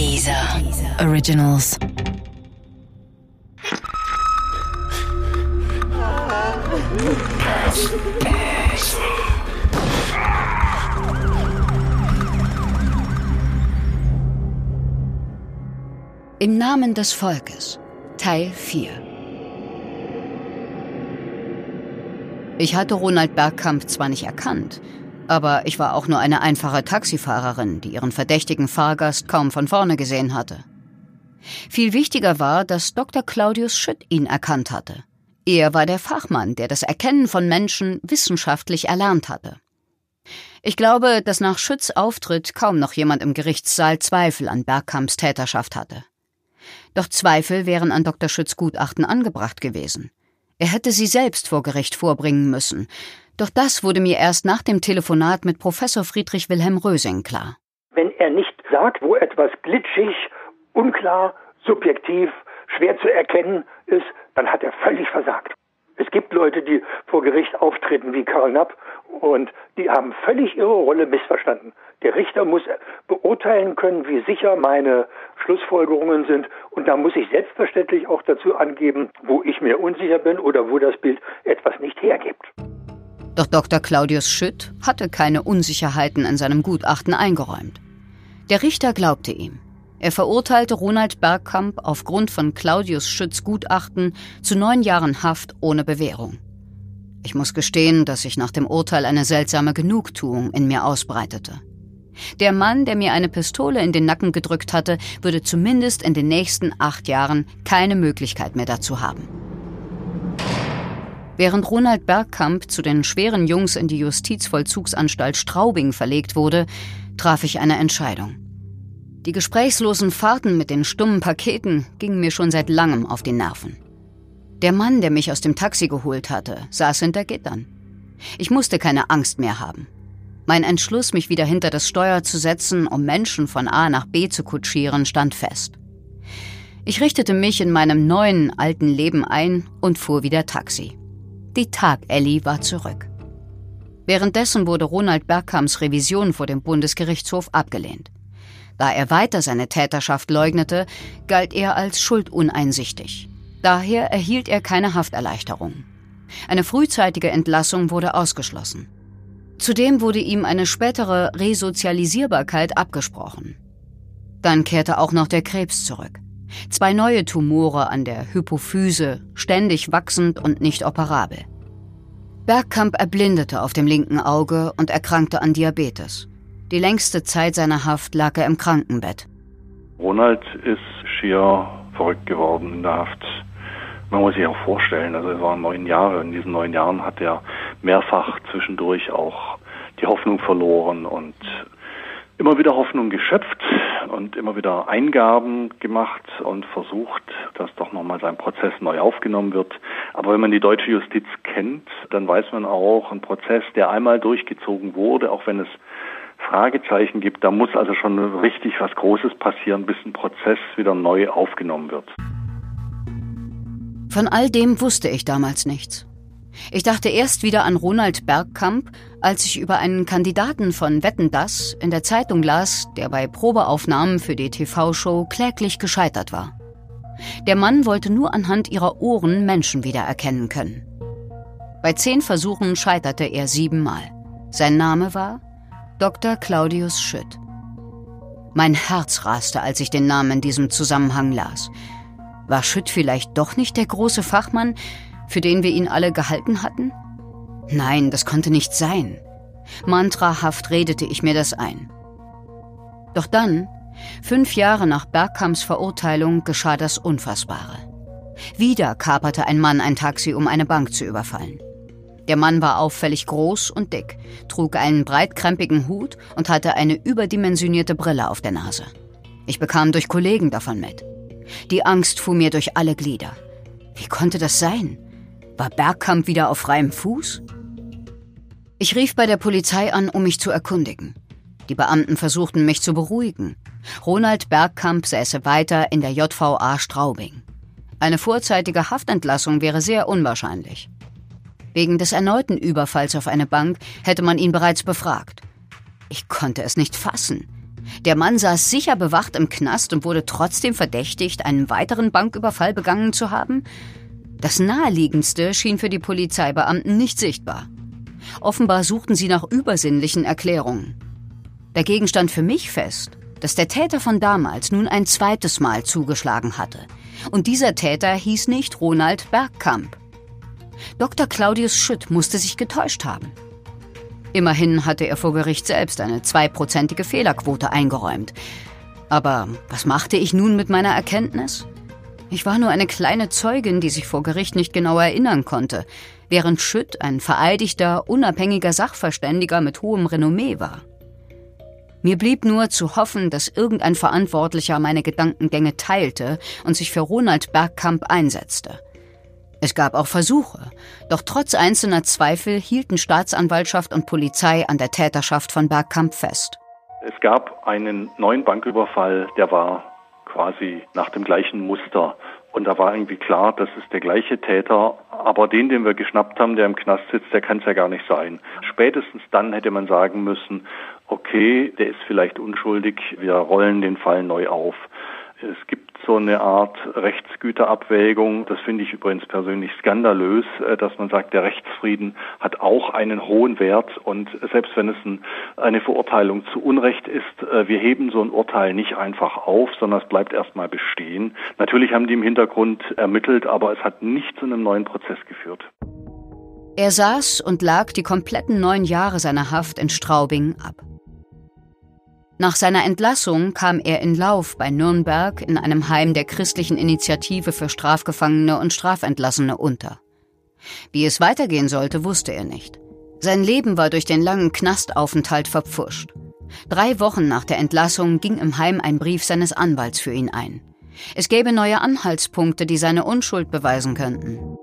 Dieser Originals. Im Namen des Volkes. Teil 4. Ich hatte Ronald Bergkamp zwar nicht erkannt, aber ich war auch nur eine einfache Taxifahrerin, die ihren verdächtigen Fahrgast kaum von vorne gesehen hatte. Viel wichtiger war, dass Dr. Claudius Schütt ihn erkannt hatte. Er war der Fachmann, der das Erkennen von Menschen wissenschaftlich erlernt hatte. Ich glaube, dass nach Schütts Auftritt kaum noch jemand im Gerichtssaal Zweifel an Bergkamps Täterschaft hatte. Doch Zweifel wären an Dr. Schütz Gutachten angebracht gewesen. Er hätte sie selbst vor Gericht vorbringen müssen. Doch das wurde mir erst nach dem Telefonat mit Professor Friedrich Wilhelm Rösing klar. Wenn er nicht sagt, wo etwas glitschig, unklar, subjektiv, schwer zu erkennen ist, dann hat er völlig versagt. Es gibt Leute, die vor Gericht auftreten wie Karl Knapp und die haben völlig ihre Rolle missverstanden. Der Richter muss beurteilen können, wie sicher meine Schlussfolgerungen sind. Und da muss ich selbstverständlich auch dazu angeben, wo ich mir unsicher bin oder wo das Bild etwas nicht hergibt. Doch Dr. Claudius Schütt hatte keine Unsicherheiten in seinem Gutachten eingeräumt. Der Richter glaubte ihm. Er verurteilte Ronald Bergkamp aufgrund von Claudius Schütts Gutachten zu neun Jahren Haft ohne Bewährung. Ich muss gestehen, dass sich nach dem Urteil eine seltsame Genugtuung in mir ausbreitete. Der Mann, der mir eine Pistole in den Nacken gedrückt hatte, würde zumindest in den nächsten acht Jahren keine Möglichkeit mehr dazu haben. Während Ronald Bergkamp zu den schweren Jungs in die Justizvollzugsanstalt Straubing verlegt wurde, traf ich eine Entscheidung. Die gesprächslosen Fahrten mit den stummen Paketen gingen mir schon seit langem auf die Nerven. Der Mann, der mich aus dem Taxi geholt hatte, saß hinter Gittern. Ich musste keine Angst mehr haben. Mein Entschluss, mich wieder hinter das Steuer zu setzen, um Menschen von A nach B zu kutschieren, stand fest. Ich richtete mich in meinem neuen, alten Leben ein und fuhr wieder Taxi. Die Tag-Ellie war zurück. Währenddessen wurde Ronald Bergkamps Revision vor dem Bundesgerichtshof abgelehnt. Da er weiter seine Täterschaft leugnete, galt er als schulduneinsichtig. Daher erhielt er keine Hafterleichterung. Eine frühzeitige Entlassung wurde ausgeschlossen. Zudem wurde ihm eine spätere Resozialisierbarkeit abgesprochen. Dann kehrte auch noch der Krebs zurück. Zwei neue Tumore an der Hypophyse, ständig wachsend und nicht operabel. Bergkamp erblindete auf dem linken Auge und erkrankte an Diabetes. Die längste Zeit seiner Haft lag er im Krankenbett. Ronald ist schier verrückt geworden in der Haft. Man muss sich auch vorstellen, also es waren neun Jahre. In diesen neun Jahren hat er mehrfach zwischendurch auch die Hoffnung verloren und immer wieder Hoffnung geschöpft und immer wieder Eingaben gemacht und versucht, dass doch nochmal sein Prozess neu aufgenommen wird. Aber wenn man die deutsche Justiz kennt, dann weiß man auch, ein Prozess, der einmal durchgezogen wurde, auch wenn es Fragezeichen gibt. Da muss also schon richtig was Großes passieren, bis ein Prozess wieder neu aufgenommen wird. Von all dem wusste ich damals nichts. Ich dachte erst wieder an Ronald Bergkamp, als ich über einen Kandidaten von Wetten das in der Zeitung las, der bei Probeaufnahmen für die TV-Show kläglich gescheitert war. Der Mann wollte nur anhand ihrer Ohren Menschen wiedererkennen können. Bei zehn Versuchen scheiterte er siebenmal. Sein Name war Dr. Claudius Schütt. Mein Herz raste, als ich den Namen in diesem Zusammenhang las. War Schütt vielleicht doch nicht der große Fachmann, für den wir ihn alle gehalten hatten? Nein, das konnte nicht sein. Mantrahaft redete ich mir das ein. Doch dann, fünf Jahre nach Bergkamps Verurteilung, geschah das Unfassbare. Wieder kaperte ein Mann ein Taxi, um eine Bank zu überfallen. Der Mann war auffällig groß und dick, trug einen breitkrempigen Hut und hatte eine überdimensionierte Brille auf der Nase. Ich bekam durch Kollegen davon mit. Die Angst fuhr mir durch alle Glieder. Wie konnte das sein? War Bergkamp wieder auf freiem Fuß? Ich rief bei der Polizei an, um mich zu erkundigen. Die Beamten versuchten mich zu beruhigen. Ronald Bergkamp säße weiter in der JVA Straubing. Eine vorzeitige Haftentlassung wäre sehr unwahrscheinlich. Wegen des erneuten Überfalls auf eine Bank hätte man ihn bereits befragt. Ich konnte es nicht fassen. Der Mann saß sicher bewacht im Knast und wurde trotzdem verdächtigt, einen weiteren Banküberfall begangen zu haben? Das Naheliegendste schien für die Polizeibeamten nicht sichtbar. Offenbar suchten sie nach übersinnlichen Erklärungen. Dagegen stand für mich fest, dass der Täter von damals nun ein zweites Mal zugeschlagen hatte. Und dieser Täter hieß nicht Ronald Bergkamp. Dr. Claudius Schütt musste sich getäuscht haben. Immerhin hatte er vor Gericht selbst eine zweiprozentige Fehlerquote eingeräumt. Aber was machte ich nun mit meiner Erkenntnis? Ich war nur eine kleine Zeugin, die sich vor Gericht nicht genau erinnern konnte, während Schütt ein vereidigter, unabhängiger Sachverständiger mit hohem Renommee war. Mir blieb nur zu hoffen, dass irgendein Verantwortlicher meine Gedankengänge teilte und sich für Ronald Bergkamp einsetzte. Es gab auch Versuche, doch trotz einzelner Zweifel hielten Staatsanwaltschaft und Polizei an der Täterschaft von Bergkamp fest. Es gab einen neuen Banküberfall, der war quasi nach dem gleichen Muster. Und da war irgendwie klar, das ist der gleiche Täter, aber den, den wir geschnappt haben, der im Knast sitzt, der kann es ja gar nicht sein. Spätestens dann hätte man sagen müssen, okay, der ist vielleicht unschuldig, wir rollen den Fall neu auf. Es gibt so eine Art Rechtsgüterabwägung. Das finde ich übrigens persönlich skandalös, äh, dass man sagt, der Rechtsfrieden hat auch einen hohen Wert und selbst wenn es ein, eine Verurteilung zu Unrecht ist, äh, wir heben so ein Urteil nicht einfach auf, sondern es bleibt erstmal bestehen. Natürlich haben die im Hintergrund ermittelt, aber es hat nicht zu einem neuen Prozess geführt. Er saß und lag die kompletten neun Jahre seiner Haft in Straubing ab. Nach seiner Entlassung kam er in Lauf bei Nürnberg in einem Heim der christlichen Initiative für Strafgefangene und Strafentlassene unter. Wie es weitergehen sollte, wusste er nicht. Sein Leben war durch den langen Knastaufenthalt verpfuscht. Drei Wochen nach der Entlassung ging im Heim ein Brief seines Anwalts für ihn ein. Es gäbe neue Anhaltspunkte, die seine Unschuld beweisen könnten.